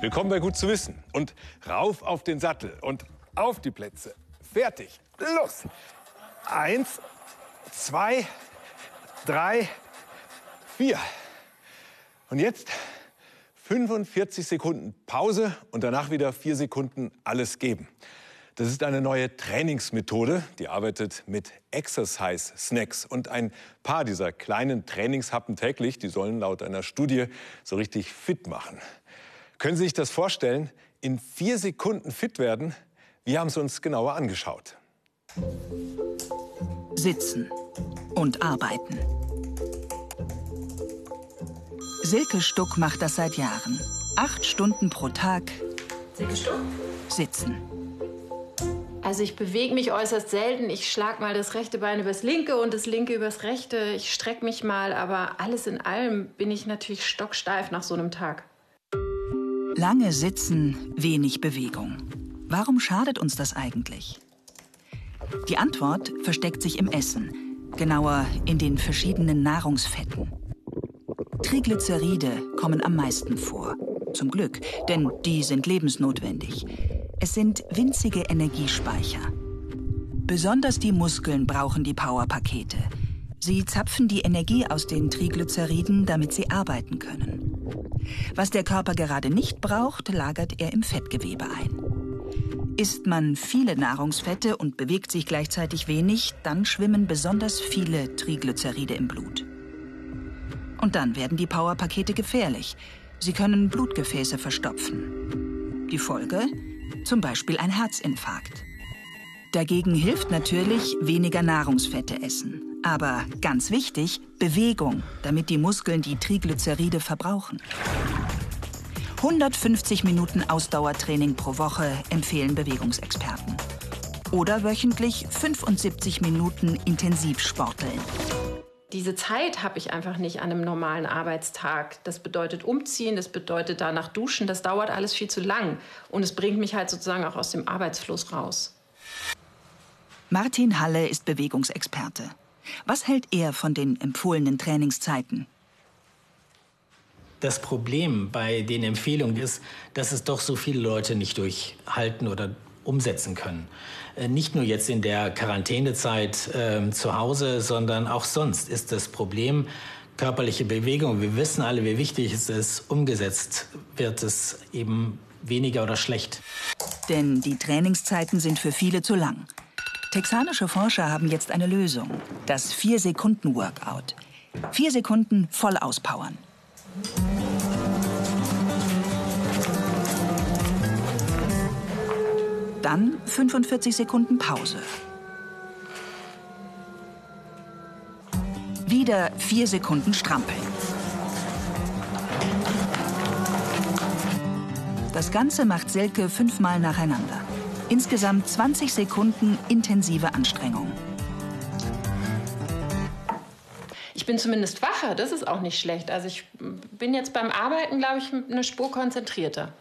Willkommen bei Gut zu wissen. Und rauf auf den Sattel und auf die Plätze. Fertig. Los. Eins, zwei, drei, vier. Und jetzt 45 Sekunden Pause und danach wieder vier Sekunden alles geben. Das ist eine neue Trainingsmethode, die arbeitet mit Exercise Snacks. Und ein paar dieser kleinen Trainingshappen täglich, die sollen laut einer Studie so richtig fit machen. Können Sie sich das vorstellen? In vier Sekunden fit werden? Wir haben es uns genauer angeschaut. Sitzen und arbeiten. Silke Stuck macht das seit Jahren. Acht Stunden pro Tag. Silke Stuck? Sitzen. Also ich bewege mich äußerst selten. Ich schlage mal das rechte Bein übers linke und das linke übers rechte. Ich strecke mich mal, aber alles in allem bin ich natürlich stocksteif nach so einem Tag. Lange Sitzen, wenig Bewegung. Warum schadet uns das eigentlich? Die Antwort versteckt sich im Essen, genauer in den verschiedenen Nahrungsfetten. Triglyceride kommen am meisten vor. Zum Glück, denn die sind lebensnotwendig. Es sind winzige Energiespeicher. Besonders die Muskeln brauchen die Powerpakete. Sie zapfen die Energie aus den Triglyceriden, damit sie arbeiten können. Was der Körper gerade nicht braucht, lagert er im Fettgewebe ein. Isst man viele Nahrungsfette und bewegt sich gleichzeitig wenig, dann schwimmen besonders viele Triglyceride im Blut. Und dann werden die Powerpakete gefährlich. Sie können Blutgefäße verstopfen. Die Folge? zum Beispiel ein Herzinfarkt. Dagegen hilft natürlich weniger Nahrungsfette essen. Aber ganz wichtig, Bewegung, damit die Muskeln die Triglyceride verbrauchen. 150 Minuten Ausdauertraining pro Woche empfehlen Bewegungsexperten. Oder wöchentlich 75 Minuten Intensivsporteln. Diese Zeit habe ich einfach nicht an einem normalen Arbeitstag. Das bedeutet umziehen, das bedeutet danach duschen, das dauert alles viel zu lang. Und es bringt mich halt sozusagen auch aus dem Arbeitsfluss raus. Martin Halle ist Bewegungsexperte. Was hält er von den empfohlenen Trainingszeiten? Das Problem bei den Empfehlungen ist, dass es doch so viele Leute nicht durchhalten oder umsetzen können. Äh, nicht nur jetzt in der Quarantänezeit äh, zu Hause, sondern auch sonst ist das Problem körperliche Bewegung. Wir wissen alle, wie wichtig es ist. Umgesetzt wird es eben weniger oder schlecht. Denn die Trainingszeiten sind für viele zu lang. Texanische Forscher haben jetzt eine Lösung. Das 4-Sekunden-Workout. Vier Sekunden voll auspowern. Dann 45 Sekunden Pause. Wieder 4 Sekunden strampeln. Das Ganze macht Selke fünfmal nacheinander. Insgesamt 20 Sekunden intensive Anstrengung. Ich bin zumindest wacher, das ist auch nicht schlecht. Also ich bin jetzt beim Arbeiten, glaube ich, eine Spur konzentrierter.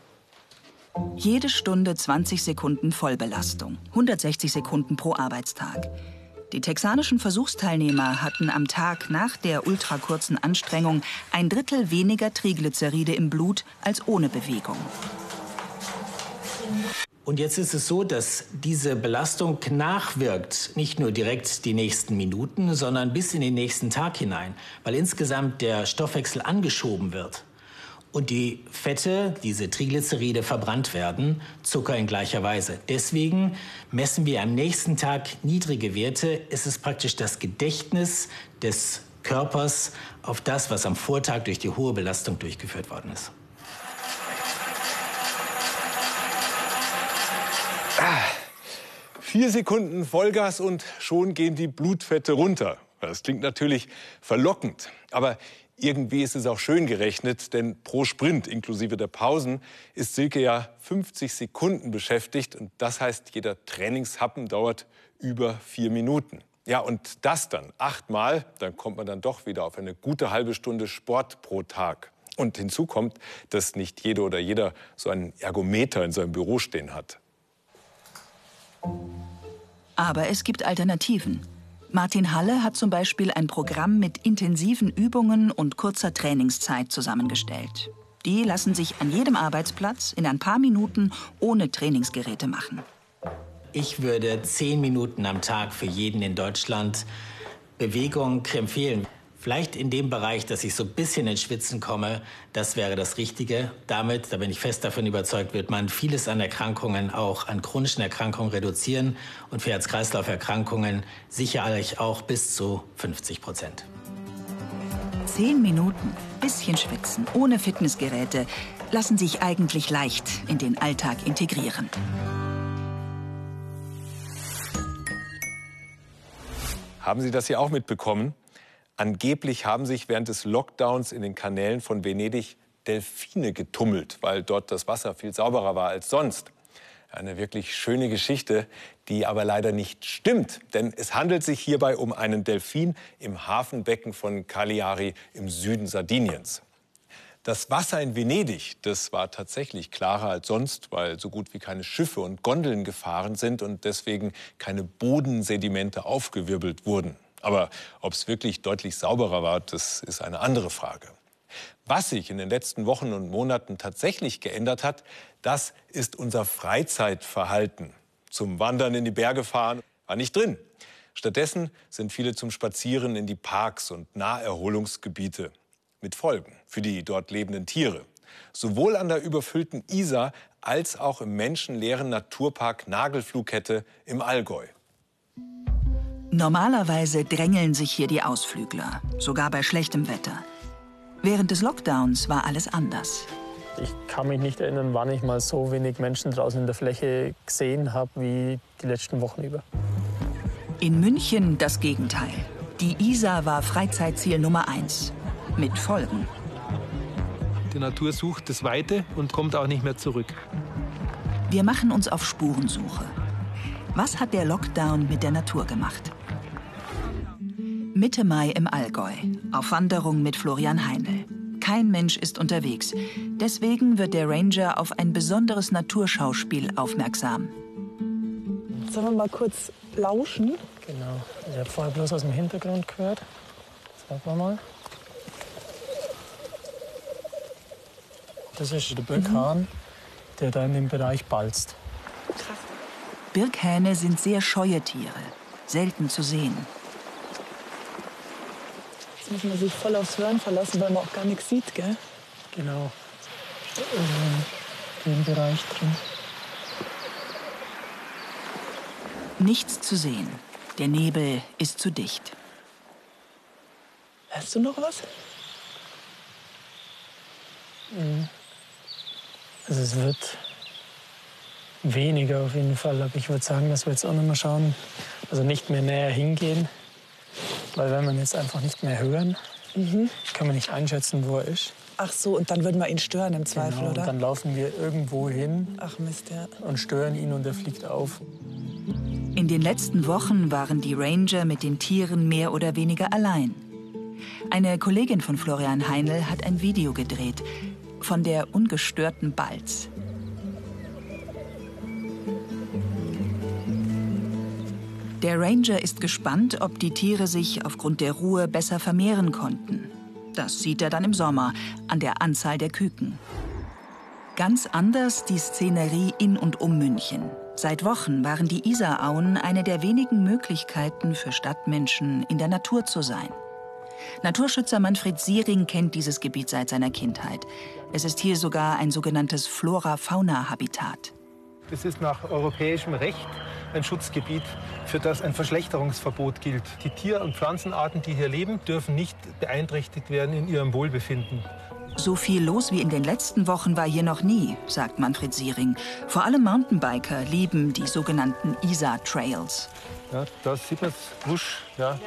Jede Stunde 20 Sekunden Vollbelastung, 160 Sekunden pro Arbeitstag. Die texanischen Versuchsteilnehmer hatten am Tag nach der ultrakurzen Anstrengung ein Drittel weniger Triglyceride im Blut als ohne Bewegung. Und jetzt ist es so, dass diese Belastung nachwirkt, nicht nur direkt die nächsten Minuten, sondern bis in den nächsten Tag hinein, weil insgesamt der Stoffwechsel angeschoben wird und die Fette, diese Triglyceride, verbrannt werden, Zucker in gleicher Weise. Deswegen messen wir am nächsten Tag niedrige Werte. Es ist praktisch das Gedächtnis des Körpers auf das, was am Vortag durch die hohe Belastung durchgeführt worden ist. Vier Sekunden Vollgas und schon gehen die Blutfette runter. Das klingt natürlich verlockend. Aber irgendwie ist es auch schön gerechnet, denn pro Sprint inklusive der Pausen ist Silke ja 50 Sekunden beschäftigt. Und das heißt, jeder Trainingshappen dauert über vier Minuten. Ja, und das dann achtmal, dann kommt man dann doch wieder auf eine gute halbe Stunde Sport pro Tag. Und hinzu kommt, dass nicht jede oder jeder so einen Ergometer in seinem Büro stehen hat. Aber es gibt Alternativen. Martin Halle hat zum Beispiel ein Programm mit intensiven Übungen und kurzer Trainingszeit zusammengestellt. Die lassen sich an jedem Arbeitsplatz in ein paar Minuten ohne Trainingsgeräte machen. Ich würde zehn Minuten am Tag für jeden in Deutschland Bewegung empfehlen. Vielleicht in dem Bereich, dass ich so ein bisschen ins Schwitzen komme, das wäre das Richtige. Damit, da bin ich fest davon überzeugt, wird man vieles an Erkrankungen, auch an chronischen Erkrankungen reduzieren und für Herz-Kreislauf-Erkrankungen sicherlich auch bis zu 50 Prozent. Zehn Minuten, bisschen schwitzen, ohne Fitnessgeräte, lassen sich eigentlich leicht in den Alltag integrieren. Haben Sie das hier auch mitbekommen? Angeblich haben sich während des Lockdowns in den Kanälen von Venedig Delfine getummelt, weil dort das Wasser viel sauberer war als sonst. Eine wirklich schöne Geschichte, die aber leider nicht stimmt. Denn es handelt sich hierbei um einen Delfin im Hafenbecken von Cagliari im Süden Sardiniens. Das Wasser in Venedig, das war tatsächlich klarer als sonst, weil so gut wie keine Schiffe und Gondeln gefahren sind und deswegen keine Bodensedimente aufgewirbelt wurden. Aber ob es wirklich deutlich sauberer war, das ist eine andere Frage. Was sich in den letzten Wochen und Monaten tatsächlich geändert hat, das ist unser Freizeitverhalten. Zum Wandern in die Berge fahren war nicht drin. Stattdessen sind viele zum Spazieren in die Parks und Naherholungsgebiete. Mit Folgen für die dort lebenden Tiere. Sowohl an der überfüllten Isar als auch im menschenleeren Naturpark Nagelflughette im Allgäu. Normalerweise drängeln sich hier die Ausflügler, sogar bei schlechtem Wetter. Während des Lockdowns war alles anders. Ich kann mich nicht erinnern, wann ich mal so wenig Menschen draußen in der Fläche gesehen habe wie die letzten Wochen über. In München das Gegenteil. Die Isar war Freizeitziel Nummer eins. Mit Folgen. Die Natur sucht das Weite und kommt auch nicht mehr zurück. Wir machen uns auf Spurensuche. Was hat der Lockdown mit der Natur gemacht? Mitte Mai im Allgäu. Auf Wanderung mit Florian Heinl. Kein Mensch ist unterwegs. Deswegen wird der Ranger auf ein besonderes Naturschauspiel aufmerksam. Sollen wir mal kurz lauschen? Genau. Ich habe vorher bloß aus dem Hintergrund gehört. Sagen wir mal. Das ist der Birkhahn, der da in dem Bereich balzt. Birkhähne sind sehr scheue Tiere, selten zu sehen. Jetzt muss man sich voll aufs Hören verlassen, weil man auch gar nichts sieht, gell? Genau. In dem Bereich drin. Nichts zu sehen. Der Nebel ist zu dicht. Hast du noch was? Also es wird weniger auf jeden Fall. Aber ich würde sagen, dass wir jetzt auch noch mal schauen, also nicht mehr näher hingehen. Weil wenn wir ihn jetzt einfach nicht mehr hören, kann man nicht einschätzen, wo er ist. Ach so, und dann würden wir ihn stören im Zweifel, Genau, und oder? dann laufen wir irgendwo hin Ach Mist, ja. und stören ihn und er fliegt auf. In den letzten Wochen waren die Ranger mit den Tieren mehr oder weniger allein. Eine Kollegin von Florian Heinl hat ein Video gedreht von der ungestörten Balz. Der Ranger ist gespannt, ob die Tiere sich aufgrund der Ruhe besser vermehren konnten. Das sieht er dann im Sommer an der Anzahl der Küken. Ganz anders die Szenerie in und um München. Seit Wochen waren die Isarauen eine der wenigen Möglichkeiten für Stadtmenschen, in der Natur zu sein. Naturschützer Manfred Siering kennt dieses Gebiet seit seiner Kindheit. Es ist hier sogar ein sogenanntes Flora-Fauna-Habitat. Es ist nach europäischem Recht ein Schutzgebiet, für das ein Verschlechterungsverbot gilt. Die Tier- und Pflanzenarten, die hier leben, dürfen nicht beeinträchtigt werden in ihrem Wohlbefinden. So viel los wie in den letzten Wochen war hier noch nie, sagt Manfred Siering. Vor allem Mountainbiker lieben die sogenannten Isar-Trails. Ja, da sieht man es, wusch, ja,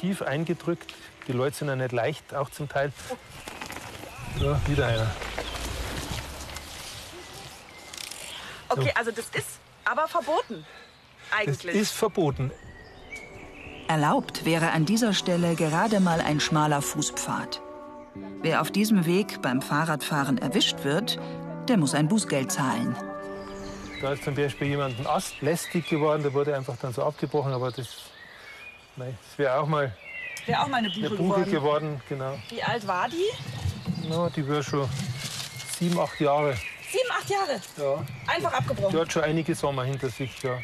tief eingedrückt. Die Leute sind ja nicht leicht, auch zum Teil. Ja, wieder einer. Okay, also das ist aber verboten. Das Eigentlich. ist verboten. Erlaubt wäre an dieser Stelle gerade mal ein schmaler Fußpfad. Wer auf diesem Weg beim Fahrradfahren erwischt wird, der muss ein Bußgeld zahlen. Da ist zum Beispiel jemand ein Ast lästig geworden, der wurde einfach dann so abgebrochen, aber das, nein, das wäre auch mal Wäre auch mal eine eine Buche Buche geworden. geworden. Genau. Wie alt war die? Ja, die wäre schon sieben, acht Jahre. Sieben, acht Jahre? Ja. Einfach abgebrochen? Die hat schon einige Sommer hinter sich, ja.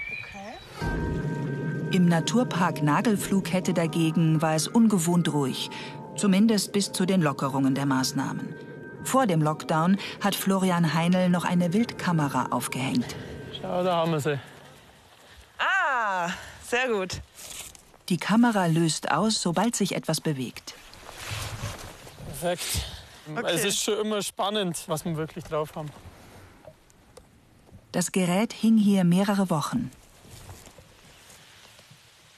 Im Naturpark Nagelflughette dagegen war es ungewohnt ruhig, zumindest bis zu den Lockerungen der Maßnahmen. Vor dem Lockdown hat Florian Heinl noch eine Wildkamera aufgehängt. Schau, da haben wir sie. Ah, sehr gut. Die Kamera löst aus, sobald sich etwas bewegt. Perfekt. Es ist schon immer spannend, was wir wirklich drauf haben. Das Gerät hing hier mehrere Wochen.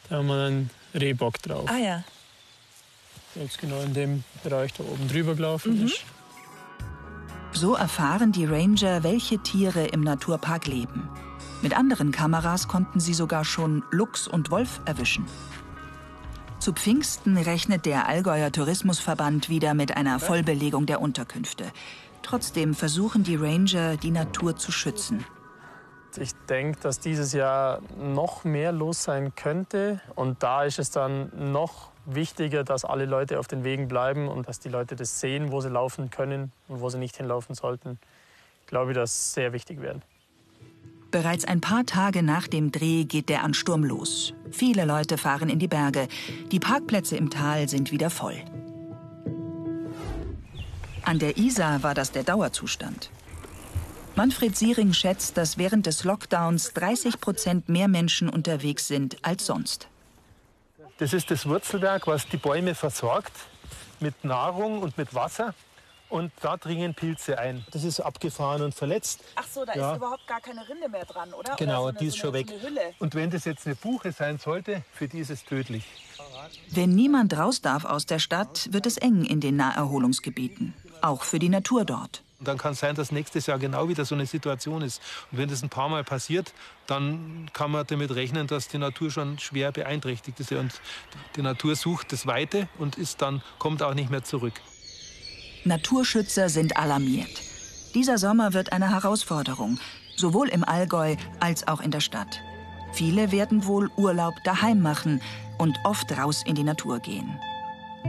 Da haben wir einen Rehbock drauf. Ah ja. Der jetzt genau in dem Bereich da oben drüber gelaufen ist. So erfahren die Ranger, welche Tiere im Naturpark leben. Mit anderen Kameras konnten sie sogar schon Luchs und Wolf erwischen. Zu Pfingsten rechnet der Allgäuer Tourismusverband wieder mit einer Vollbelegung der Unterkünfte. Trotzdem versuchen die Ranger, die Natur zu schützen. Ich denke, dass dieses Jahr noch mehr los sein könnte. Und da ist es dann noch wichtiger, dass alle Leute auf den Wegen bleiben und dass die Leute das sehen, wo sie laufen können und wo sie nicht hinlaufen sollten. Ich glaube, das sehr wichtig werden. Bereits ein paar Tage nach dem Dreh geht der Ansturm los. Viele Leute fahren in die Berge. Die Parkplätze im Tal sind wieder voll. An der Isar war das der Dauerzustand. Manfred Siering schätzt, dass während des Lockdowns 30 Prozent mehr Menschen unterwegs sind als sonst. Das ist das Wurzelwerk, was die Bäume versorgt mit Nahrung und mit Wasser. Und da dringen Pilze ein. Das ist abgefahren und verletzt. Ach so, da Ja. ist überhaupt gar keine Rinde mehr dran, oder? Genau, oder so eine, die ist so schon eine, weg. So eine Hülle. Und wenn das jetzt eine Buche sein sollte, für die ist es tödlich. Wenn niemand raus darf aus der Stadt, wird es eng in den Naherholungsgebieten. Auch für die Natur dort. Und dann kann es sein, dass nächstes Jahr genau wieder so eine Situation ist. Und wenn das ein paar Mal passiert, dann kann man damit rechnen, dass die Natur schon schwer beeinträchtigt ist. Und die Natur sucht das Weite und ist dann, kommt auch nicht mehr zurück. Naturschützer sind alarmiert. Dieser Sommer wird eine Herausforderung, sowohl im Allgäu als auch in der Stadt. Viele werden wohl Urlaub daheim machen und oft raus in die Natur gehen.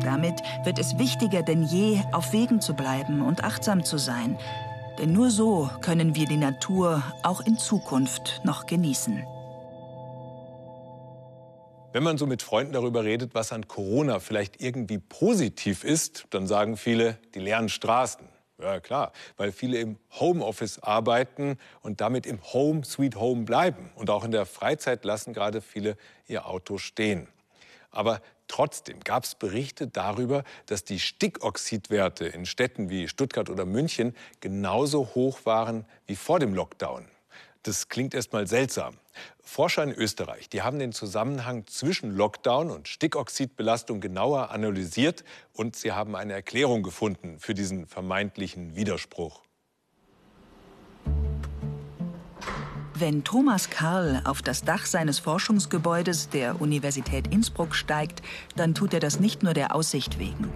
Damit wird es wichtiger denn je, auf Wegen zu bleiben und achtsam zu sein. Denn nur so können wir die Natur auch in Zukunft noch genießen. Wenn man so mit Freunden darüber redet, was an Corona vielleicht irgendwie positiv ist, dann sagen viele, die leeren Straßen. Ja klar, weil viele im Homeoffice arbeiten und damit im Home Sweet Home bleiben. Und auch in der Freizeit lassen gerade viele ihr Auto stehen. Aber trotzdem gab es Berichte darüber, dass die Stickoxidwerte in Städten wie Stuttgart oder München genauso hoch waren wie vor dem Lockdown. Das klingt erstmal seltsam. Forscher in Österreich, die haben den Zusammenhang zwischen Lockdown und Stickoxidbelastung genauer analysiert und sie haben eine Erklärung gefunden für diesen vermeintlichen Widerspruch. Wenn Thomas Karl auf das Dach seines Forschungsgebäudes der Universität Innsbruck steigt, dann tut er das nicht nur der Aussicht wegen.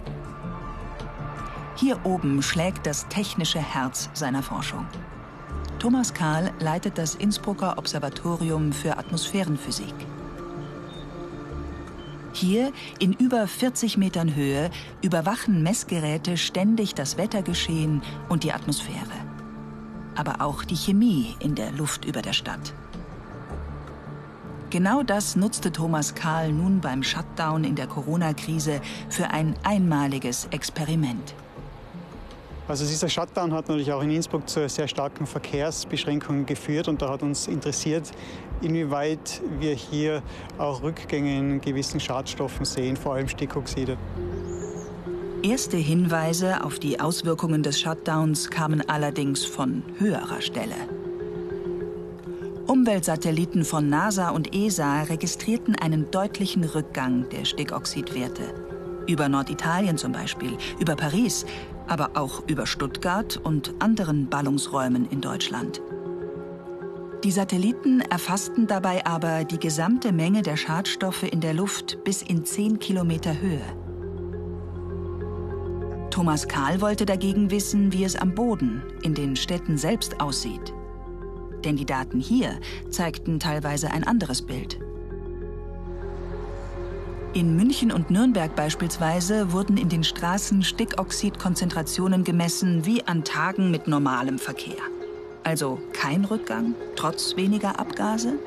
Hier oben schlägt das technische Herz seiner Forschung. Thomas Karl leitet das Innsbrucker Observatorium für Atmosphärenphysik. Hier, in über 40 Metern Höhe, überwachen Messgeräte ständig das Wettergeschehen und die Atmosphäre aber auch die Chemie in der Luft über der Stadt. Genau das nutzte Thomas Karl nun beim Shutdown in der Corona-Krise für ein einmaliges Experiment. Also dieser Shutdown hat natürlich auch in Innsbruck zu sehr starken Verkehrsbeschränkungen geführt und da hat uns interessiert, inwieweit wir hier auch Rückgänge in gewissen Schadstoffen sehen, vor allem Stickoxide. Erste Hinweise auf die Auswirkungen des Shutdowns kamen allerdings von höherer Stelle. Umweltsatelliten von NASA und ESA registrierten einen deutlichen Rückgang der Stickoxidwerte. Über Norditalien zum Beispiel, über Paris, aber auch über Stuttgart und anderen Ballungsräumen in Deutschland. Die Satelliten erfassten dabei aber die gesamte Menge der Schadstoffe in der Luft bis in 10 Kilometer Höhe. Thomas Karl wollte dagegen wissen, wie es am Boden, in den Städten selbst aussieht. Denn die Daten hier zeigten teilweise ein anderes Bild. In München und Nürnberg beispielsweise wurden in den Straßen Stickoxidkonzentrationen gemessen wie an Tagen mit normalem Verkehr. Also kein Rückgang, trotz weniger Abgase?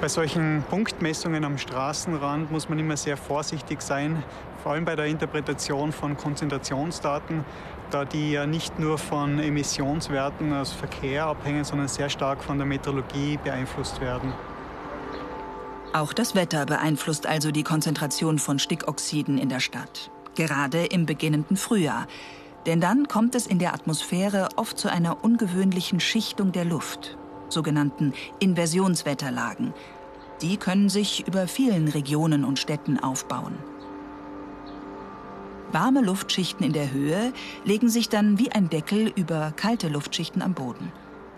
Bei solchen Punktmessungen am Straßenrand muss man immer sehr vorsichtig sein, vor allem bei der Interpretation von Konzentrationsdaten, da die ja nicht nur von Emissionswerten aus Verkehr abhängen, sondern sehr stark von der Meteorologie beeinflusst werden. Auch das Wetter beeinflusst also die Konzentration von Stickoxiden in der Stadt. Gerade im beginnenden Frühjahr. Denn dann kommt es in der Atmosphäre oft zu einer ungewöhnlichen Schichtung der Luft, sogenannten Inversionswetterlagen. Die können sich über vielen Regionen und Städten aufbauen. Warme Luftschichten in der Höhe legen sich dann wie ein Deckel über kalte Luftschichten am Boden.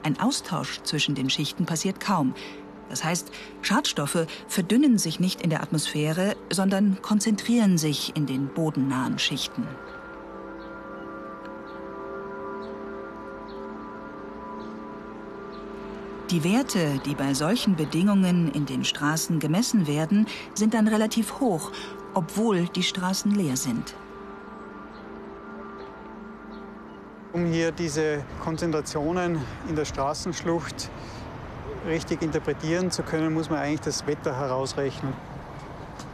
Ein Austausch zwischen den Schichten passiert kaum. Das heißt, Schadstoffe verdünnen sich nicht in der Atmosphäre, sondern konzentrieren sich in den bodennahen Schichten. Die Werte, die bei solchen Bedingungen in den Straßen gemessen werden, sind dann relativ hoch, obwohl die Straßen leer sind. Um hier diese Konzentrationen in der Straßenschlucht richtig interpretieren zu können, muss man eigentlich das Wetter herausrechnen.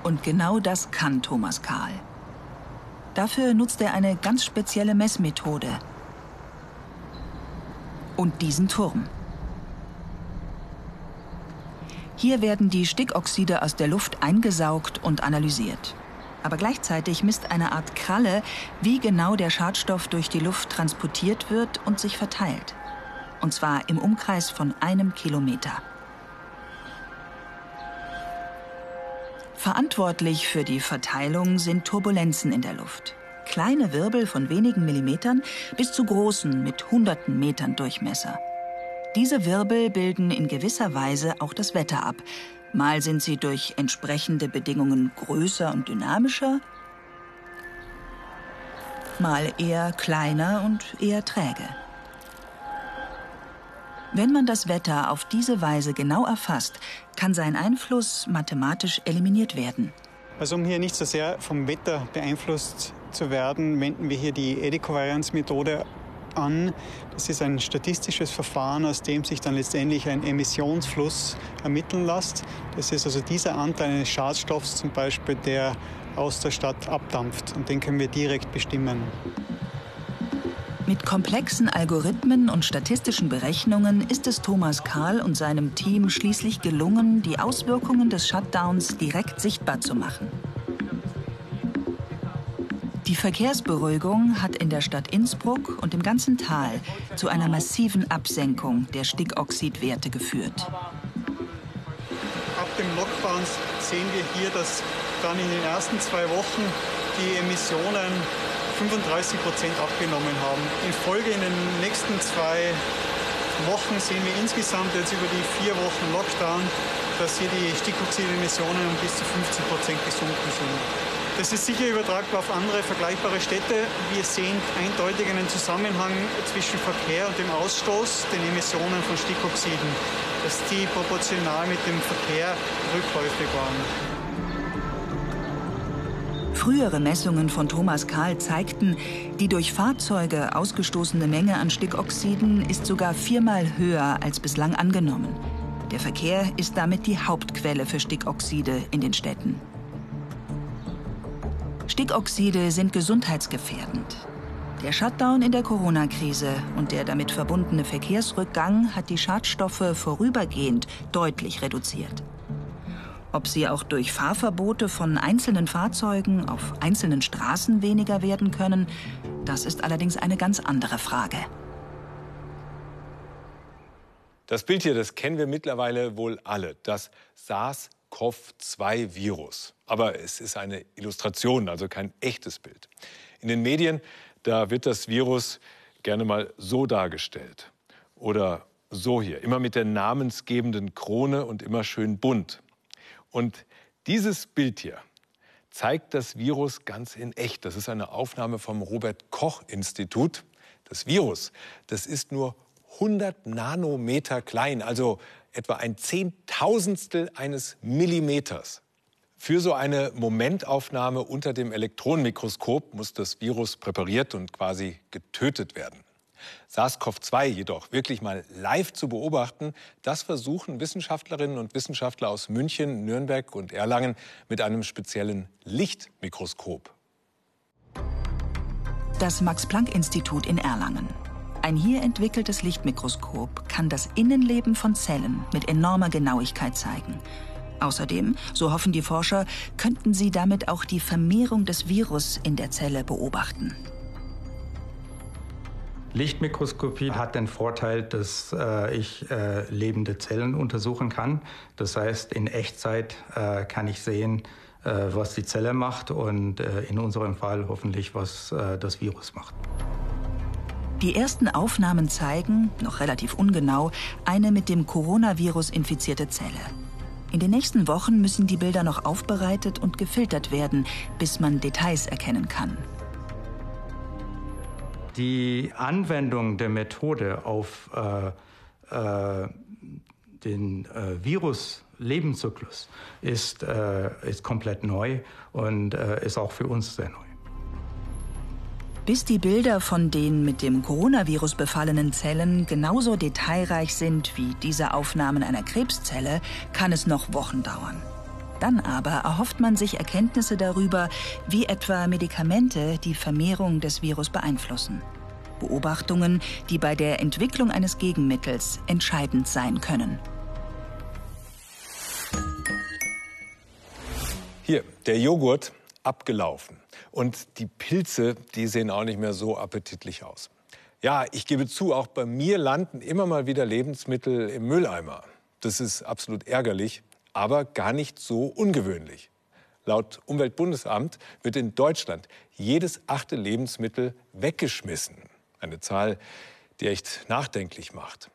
Und genau das kann Thomas Kahl. Dafür nutzt er eine ganz spezielle Messmethode. Und diesen Turm. Hier werden die Stickoxide aus der Luft eingesaugt und analysiert. Aber gleichzeitig misst eine Art Kralle, wie genau der Schadstoff durch die Luft transportiert wird und sich verteilt. Und zwar im Umkreis von einem Kilometer. Verantwortlich für die Verteilung sind Turbulenzen in der Luft. Kleine Wirbel von wenigen Millimetern bis zu großen mit hunderten Metern Durchmesser. Diese Wirbel bilden in gewisser Weise auch das Wetter ab. Mal sind sie durch entsprechende Bedingungen größer und dynamischer, mal eher kleiner und eher träge. Wenn man das Wetter auf diese Weise genau erfasst, kann sein Einfluss mathematisch eliminiert werden. Also um hier nicht so sehr vom Wetter beeinflusst zu werden, wenden wir hier die Edikovarianzmethode an. Das ist ein statistisches Verfahren, aus dem sich dann letztendlich ein Emissionsfluss ermitteln lässt. Das ist also dieser Anteil eines Schadstoffs zum Beispiel, der aus der Stadt abdampft. Und den können wir direkt bestimmen. Mit komplexen Algorithmen und statistischen Berechnungen ist es Thomas Kahl und seinem Team schließlich gelungen, die Auswirkungen des Shutdowns direkt sichtbar zu machen. Die Verkehrsberuhigung hat in der Stadt Innsbruck und im ganzen Tal zu einer massiven Absenkung der Stickoxidwerte geführt. Ab dem Lockdown sehen wir hier, dass dann in den ersten zwei Wochen die Emissionen 35 Prozent abgenommen haben. In Folge in den nächsten zwei Wochen sehen wir insgesamt jetzt über die vier Wochen Lockdown, dass hier die Stickoxidemissionen um bis zu 50 Prozent gesunken sind. Das ist sicher übertragbar auf andere vergleichbare Städte. Wir sehen eindeutig einen Zusammenhang zwischen Verkehr und dem Ausstoß, den Emissionen von Stickoxiden, dass die proportional mit dem Verkehr rückläufig waren. Frühere Messungen von Thomas Kahl zeigten, die durch Fahrzeuge ausgestoßene Menge an Stickoxiden ist sogar viermal höher als bislang angenommen. Der Verkehr ist damit die Hauptquelle für Stickoxide in den Städten. Stickoxide sind gesundheitsgefährdend. Der Shutdown in der Corona-Krise und der damit verbundene Verkehrsrückgang hat die Schadstoffe vorübergehend deutlich reduziert. Ob sie auch durch Fahrverbote von einzelnen Fahrzeugen auf einzelnen Straßen weniger werden können, das ist allerdings eine ganz andere Frage. Das Bild hier, das kennen wir mittlerweile wohl alle. Das SARS SARS-CoV-2-Virus. Aber es ist eine Illustration, also kein echtes Bild. In den Medien, da wird das Virus gerne mal so dargestellt. Oder so hier, immer mit der namensgebenden Krone und immer schön bunt. Und dieses Bild hier zeigt das Virus ganz in echt. Das ist eine Aufnahme vom Robert Koch Institut. Das Virus, das ist nur 100 Nanometer klein, also etwa ein Zehntausendstel eines Millimeters. Für so eine Momentaufnahme unter dem Elektronenmikroskop muss das Virus präpariert und quasi getötet werden. SARS-CoV-2 jedoch wirklich mal live zu beobachten, das versuchen Wissenschaftlerinnen und Wissenschaftler aus München, Nürnberg und Erlangen mit einem speziellen Lichtmikroskop. Das Max-Planck-Institut in Erlangen. Ein hier entwickeltes Lichtmikroskop kann das Innenleben von Zellen mit enormer Genauigkeit zeigen. Außerdem, so hoffen die Forscher, könnten sie damit auch die Vermehrung des Virus in der Zelle beobachten. Lichtmikroskopie hat den Vorteil, dass äh, ich äh, lebende Zellen untersuchen kann. Das heißt, in Echtzeit äh, kann ich sehen, äh, was die Zelle macht und äh, in unserem Fall hoffentlich, was äh, das Virus macht. Die ersten Aufnahmen zeigen, noch relativ ungenau, eine mit dem Coronavirus infizierte Zelle. In den nächsten Wochen müssen die Bilder noch aufbereitet und gefiltert werden, bis man Details erkennen kann. Die Anwendung der Methode auf äh, äh, den äh, Virus-Lebenszyklus ist, äh, ist komplett neu und äh, ist auch für uns sehr neu. Bis die Bilder von den mit dem Coronavirus befallenen Zellen genauso detailreich sind wie diese Aufnahmen einer Krebszelle, kann es noch Wochen dauern. Dann aber erhofft man sich Erkenntnisse darüber, wie etwa Medikamente die Vermehrung des Virus beeinflussen. Beobachtungen, die bei der Entwicklung eines Gegenmittels entscheidend sein können. Hier, der Joghurt abgelaufen. Und die Pilze, die sehen auch nicht mehr so appetitlich aus. Ja, ich gebe zu, auch bei mir landen immer mal wieder Lebensmittel im Mülleimer. Das ist absolut ärgerlich aber gar nicht so ungewöhnlich. Laut Umweltbundesamt wird in Deutschland jedes achte Lebensmittel weggeschmissen. Eine Zahl, die echt nachdenklich macht.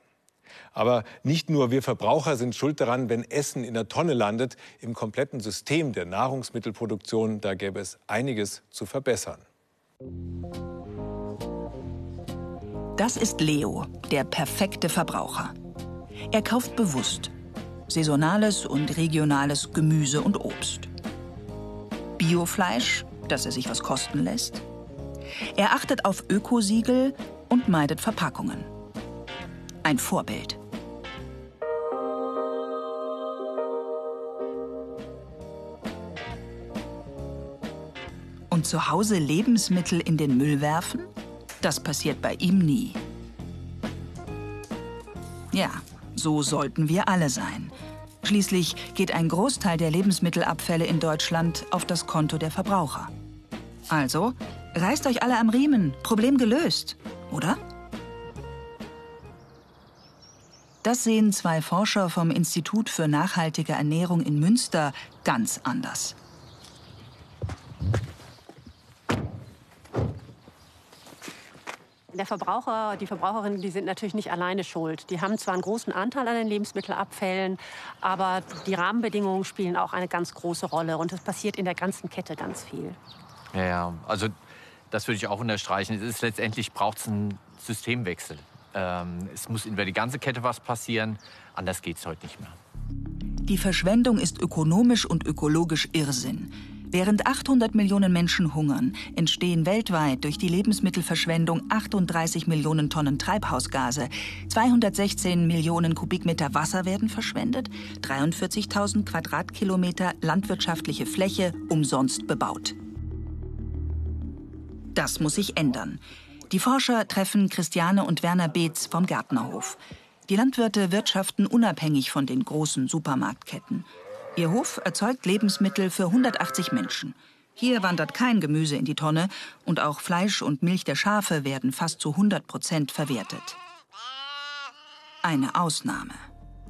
Aber nicht nur wir Verbraucher sind schuld daran, wenn Essen in der Tonne landet. Im kompletten System der Nahrungsmittelproduktion, da gäbe es einiges zu verbessern. Das ist Leo, der perfekte Verbraucher. Er kauft bewusst saisonales und regionales Gemüse und Obst. Biofleisch, dass er sich was kosten lässt. Er achtet auf Ökosiegel und meidet Verpackungen. Ein Vorbild. Und zu Hause Lebensmittel in den Müll werfen? Das passiert bei ihm nie. Ja, so sollten wir alle sein. Schließlich geht ein Großteil der Lebensmittelabfälle in Deutschland auf das Konto der Verbraucher. Also, reißt euch alle am Riemen, Problem gelöst, oder? Das sehen zwei Forscher vom Institut für nachhaltige Ernährung in Münster ganz anders. Der Verbraucher, die Verbraucherinnen, die sind natürlich nicht alleine schuld. Die haben zwar einen großen Anteil an den Lebensmittelabfällen, aber die Rahmenbedingungen spielen auch eine ganz große Rolle. Und es passiert in der ganzen Kette ganz viel. Ja, ja. also das würde ich auch unterstreichen. Es ist letztendlich braucht es einen Systemwechsel. Ähm, es muss über die ganze Kette was passieren. Anders geht es heute nicht mehr. Die Verschwendung ist ökonomisch und ökologisch Irrsinn. Während 800 Millionen Menschen hungern, entstehen weltweit durch die Lebensmittelverschwendung 38 Millionen Tonnen Treibhausgase, 216 Millionen Kubikmeter Wasser werden verschwendet, 43.000 Quadratkilometer landwirtschaftliche Fläche umsonst bebaut. Das muss sich ändern. Die Forscher treffen Christiane und Werner Beetz vom Gärtnerhof. Die Landwirte wirtschaften unabhängig von den großen Supermarktketten. Ihr Hof erzeugt Lebensmittel für 180 Menschen. Hier wandert kein Gemüse in die Tonne und auch Fleisch und Milch der Schafe werden fast zu 100 Prozent verwertet. Eine Ausnahme.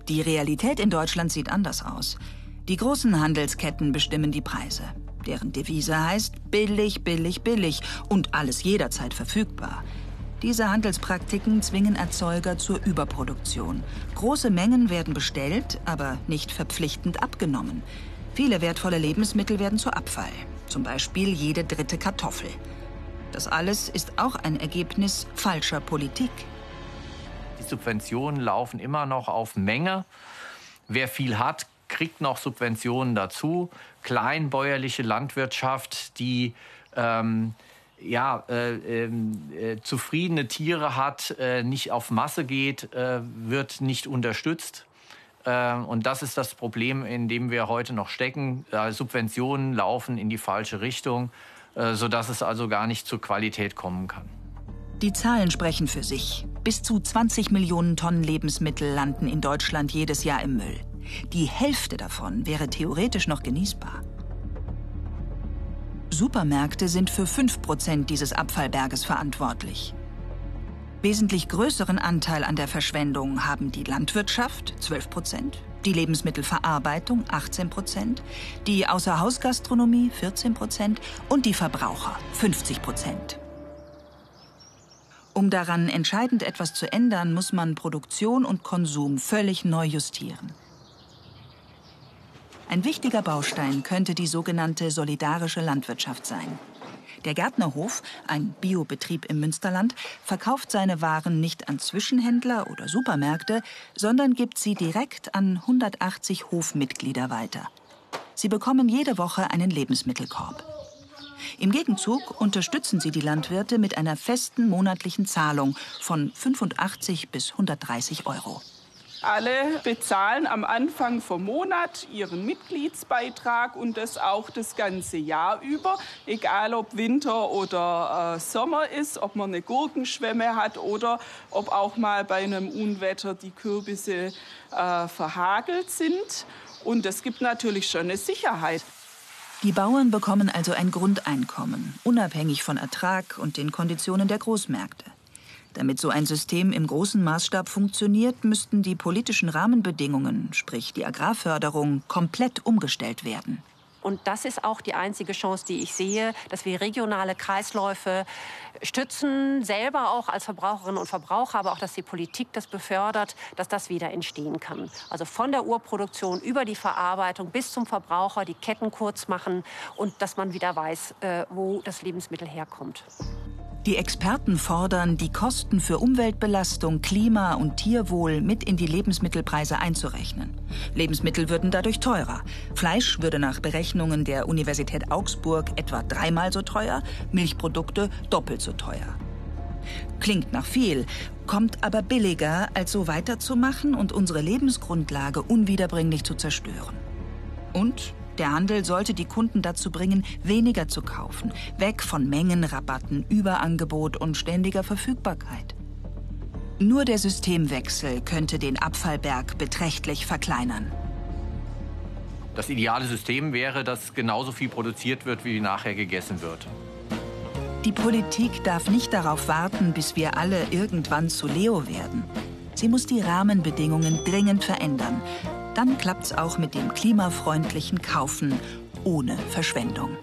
Die Realität in Deutschland sieht anders aus. Die großen Handelsketten bestimmen die Preise. Deren Devise heißt billig, billig, billig und alles jederzeit verfügbar. Diese Handelspraktiken zwingen Erzeuger zur Überproduktion. Große Mengen werden bestellt, aber nicht verpflichtend abgenommen. Viele wertvolle Lebensmittel werden zu Abfall, zum Beispiel jede dritte Kartoffel. Das alles ist auch ein Ergebnis falscher Politik. Die Subventionen laufen immer noch auf Menge. Wer viel hat, kriegt noch Subventionen dazu. Kleinbäuerliche Landwirtschaft, die ähm, ja, äh, ähm, äh, zufriedene Tiere hat, äh, nicht auf Masse geht, äh, wird nicht unterstützt. Äh, und das ist das Problem, in dem wir heute noch stecken. Subventionen laufen in die falsche Richtung, äh, sodass es also gar nicht zur Qualität kommen kann. Die Zahlen sprechen für sich. Bis zu 20 Millionen Tonnen Lebensmittel landen in Deutschland jedes Jahr im Müll. Die Hälfte davon wäre theoretisch noch genießbar. Supermärkte sind für 5% dieses Abfallberges verantwortlich. Wesentlich größeren Anteil an der Verschwendung haben die Landwirtschaft 12% die Lebensmittelverarbeitung 18% die Außerhausgastronomie 14% und die Verbraucher 50% Um daran entscheidend etwas zu ändern, muss man Produktion und Konsum völlig neu justieren. Ein wichtiger Baustein könnte die sogenannte solidarische Landwirtschaft sein. Der Gärtnerhof, ein Biobetrieb im Münsterland, verkauft seine Waren nicht an Zwischenhändler oder Supermärkte, sondern gibt sie direkt an 180 Hofmitglieder weiter. Sie bekommen jede Woche einen Lebensmittelkorb. Im Gegenzug unterstützen sie die Landwirte mit einer festen monatlichen Zahlung von 85 bis 130 Euro. Alle bezahlen am Anfang vom Monat ihren Mitgliedsbeitrag und das auch das ganze Jahr über, egal ob Winter oder äh, Sommer ist, ob man eine Gurkenschwemme hat oder ob auch mal bei einem Unwetter die Kürbisse äh, verhagelt sind. Und es gibt natürlich schon eine Sicherheit. Die Bauern bekommen also ein Grundeinkommen, unabhängig von Ertrag und den Konditionen der Großmärkte. Damit so ein System im großen Maßstab funktioniert, müssten die politischen Rahmenbedingungen, sprich die Agrarförderung, komplett umgestellt werden. Und das ist auch die einzige Chance, die ich sehe, dass wir regionale Kreisläufe stützen, selber auch als Verbraucherinnen und Verbraucher, aber auch, dass die Politik das befördert, dass das wieder entstehen kann. Also von der Urproduktion über die Verarbeitung bis zum Verbraucher die Ketten kurz machen und dass man wieder weiß, äh, wo das Lebensmittel herkommt. Die Experten fordern, die Kosten für Umweltbelastung, Klima und Tierwohl mit in die Lebensmittelpreise einzurechnen. Lebensmittel würden dadurch teurer. Fleisch würde nach Berechnungen der Universität Augsburg etwa dreimal so teuer, Milchprodukte doppelt so teuer. Klingt nach viel, kommt aber billiger, als so weiterzumachen und unsere Lebensgrundlage unwiederbringlich zu zerstören. Und der Handel sollte die Kunden dazu bringen, weniger zu kaufen, weg von Mengenrabatten, Überangebot und ständiger Verfügbarkeit. Nur der Systemwechsel könnte den Abfallberg beträchtlich verkleinern. Das ideale System wäre, dass genauso viel produziert wird, wie nachher gegessen wird. Die Politik darf nicht darauf warten, bis wir alle irgendwann zu Leo werden. Sie muss die Rahmenbedingungen dringend verändern, dann klappt's auch mit dem klimafreundlichen Kaufen ohne Verschwendung.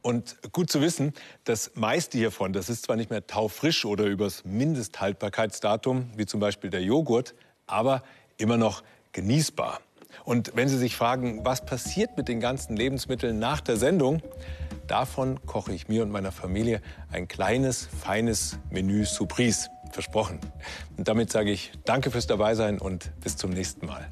Und gut zu wissen, das meiste hiervon, das ist zwar nicht mehr taufrisch oder übers Mindesthaltbarkeitsdatum, wie zum Beispiel der Joghurt, aber immer noch genießbar. Und wenn Sie sich fragen, was passiert mit den ganzen Lebensmitteln nach der Sendung, davon koche ich mir und meiner Familie ein kleines, feines Menü Surprise. Versprochen. Und damit sage ich Danke fürs Dabeisein und bis zum nächsten Mal.